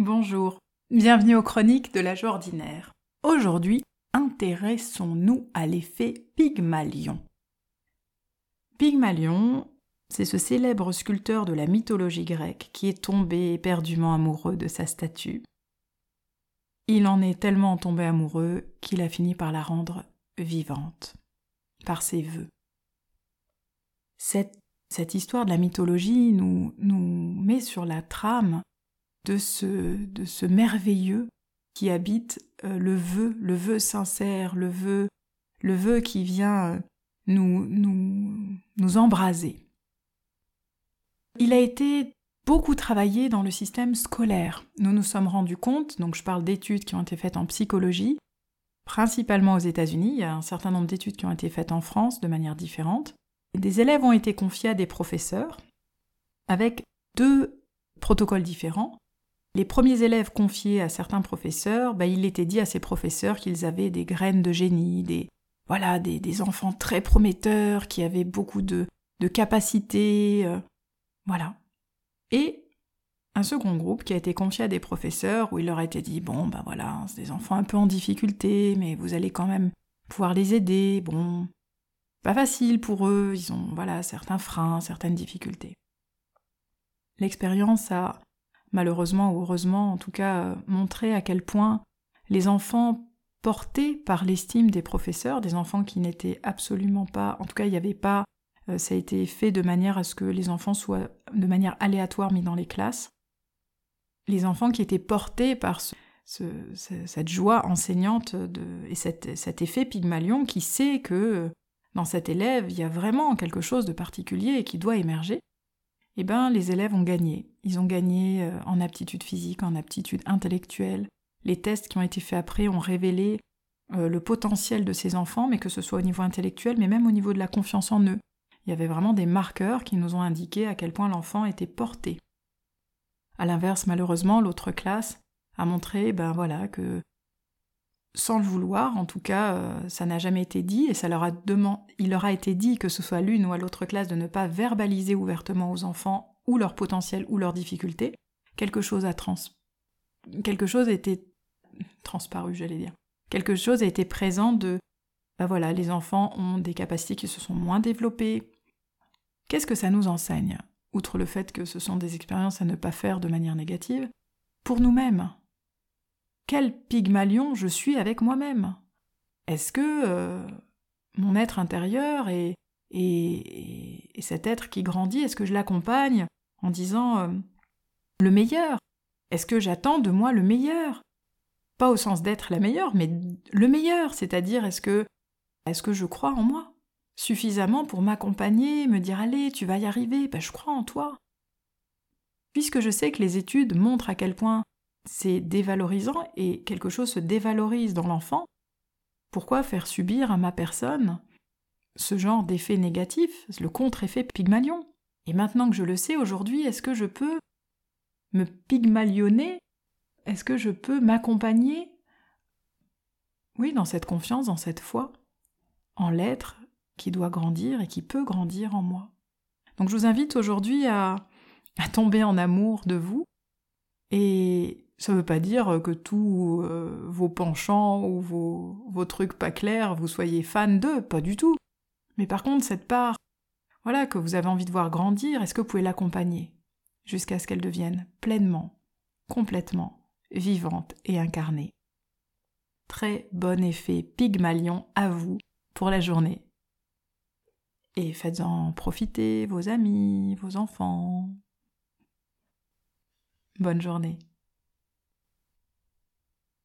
Bonjour, bienvenue aux chroniques de joie ordinaire. Aujourd'hui, intéressons-nous à l'effet Pygmalion. Pygmalion, c'est ce célèbre sculpteur de la mythologie grecque qui est tombé éperdument amoureux de sa statue. Il en est tellement tombé amoureux qu'il a fini par la rendre vivante, par ses vœux. Cette, cette histoire de la mythologie nous, nous met sur la trame de ce, de ce merveilleux qui habite euh, le vœu, le vœu sincère, le vœu, le vœu qui vient euh, nous, nous, nous embraser. Il a été beaucoup travaillé dans le système scolaire. Nous nous sommes rendus compte, donc je parle d'études qui ont été faites en psychologie, principalement aux États-Unis, il y a un certain nombre d'études qui ont été faites en France de manière différente. Des élèves ont été confiés à des professeurs avec deux protocoles différents. Les premiers élèves confiés à certains professeurs, bah, il était dit à ces professeurs qu'ils avaient des graines de génie, des, voilà, des, enfants très prometteurs, qui avaient beaucoup de, de capacités. Euh, voilà. Et un second groupe qui a été confié à des professeurs où il leur a été dit bon ben voilà, c'est des enfants un peu en difficulté, mais vous allez quand même pouvoir les aider. Bon, pas facile pour eux, ils ont voilà certains freins, certaines difficultés. L'expérience a malheureusement ou heureusement en tout cas montré à quel point les enfants portés par l'estime des professeurs, des enfants qui n'étaient absolument pas, en tout cas il n'y avait pas euh, ça a été fait de manière à ce que les enfants soient de manière aléatoire mis dans les classes. Les enfants qui étaient portés par cette joie enseignante et cet, effet Pygmalion qui sait que dans cet élève, il y a vraiment quelque chose de particulier et qui doit émerger, eh bien, les élèves ont gagné. Ils ont gagné euh, en aptitude physique, en aptitude intellectuelle. Les tests qui ont été faits après ont révélé euh, le potentiel de ces enfants, mais que ce soit au niveau intellectuel, mais même au niveau de la confiance en eux il y avait vraiment des marqueurs qui nous ont indiqué à quel point l'enfant était porté. À l'inverse, malheureusement, l'autre classe a montré, ben voilà, que sans le vouloir, en tout cas, euh, ça n'a jamais été dit, et ça leur a il leur a été dit que ce soit l'une ou à l'autre classe de ne pas verbaliser ouvertement aux enfants ou leur potentiel ou leurs difficultés. Quelque chose a trans... quelque chose était transparu, j'allais dire. Quelque chose a été présent de, ben voilà, les enfants ont des capacités qui se sont moins développées, Qu'est-ce que ça nous enseigne, outre le fait que ce sont des expériences à ne pas faire de manière négative, pour nous-mêmes Quel pygmalion je suis avec moi-même? Est-ce que euh, mon être intérieur et, et, cet être qui grandit, est-ce que je l'accompagne en disant euh, le meilleur? Est-ce que j'attends de moi le meilleur? Pas au sens d'être la meilleure, mais le meilleur, c'est-à-dire est-ce que est-ce que je crois en moi? Suffisamment pour m'accompagner, me dire allez, tu vas y arriver, ben, je crois en toi. Puisque je sais que les études montrent à quel point c'est dévalorisant et quelque chose se dévalorise dans l'enfant, pourquoi faire subir à ma personne ce genre d'effet négatif, le contre-effet Pygmalion? Et maintenant que je le sais aujourd'hui, est-ce que je peux me pygmalionner? Est-ce que je peux m'accompagner? Oui, dans cette confiance, dans cette foi, en l'être qui doit grandir et qui peut grandir en moi. Donc je vous invite aujourd'hui à, tomber en amour de vous. Et ça ne veut pas dire que tous euh, vos penchants ou vos, vos trucs pas clairs, vous soyez fan d'eux, pas du tout. Mais par contre, cette part, voilà, que vous avez envie de voir grandir, est-ce que vous pouvez l'accompagner jusqu'à ce qu'elle devienne pleinement, complètement, vivante et incarnée? Très bon effet Pygmalion à vous pour la journée et faites-en profiter vos amis, vos enfants. Bonne journée.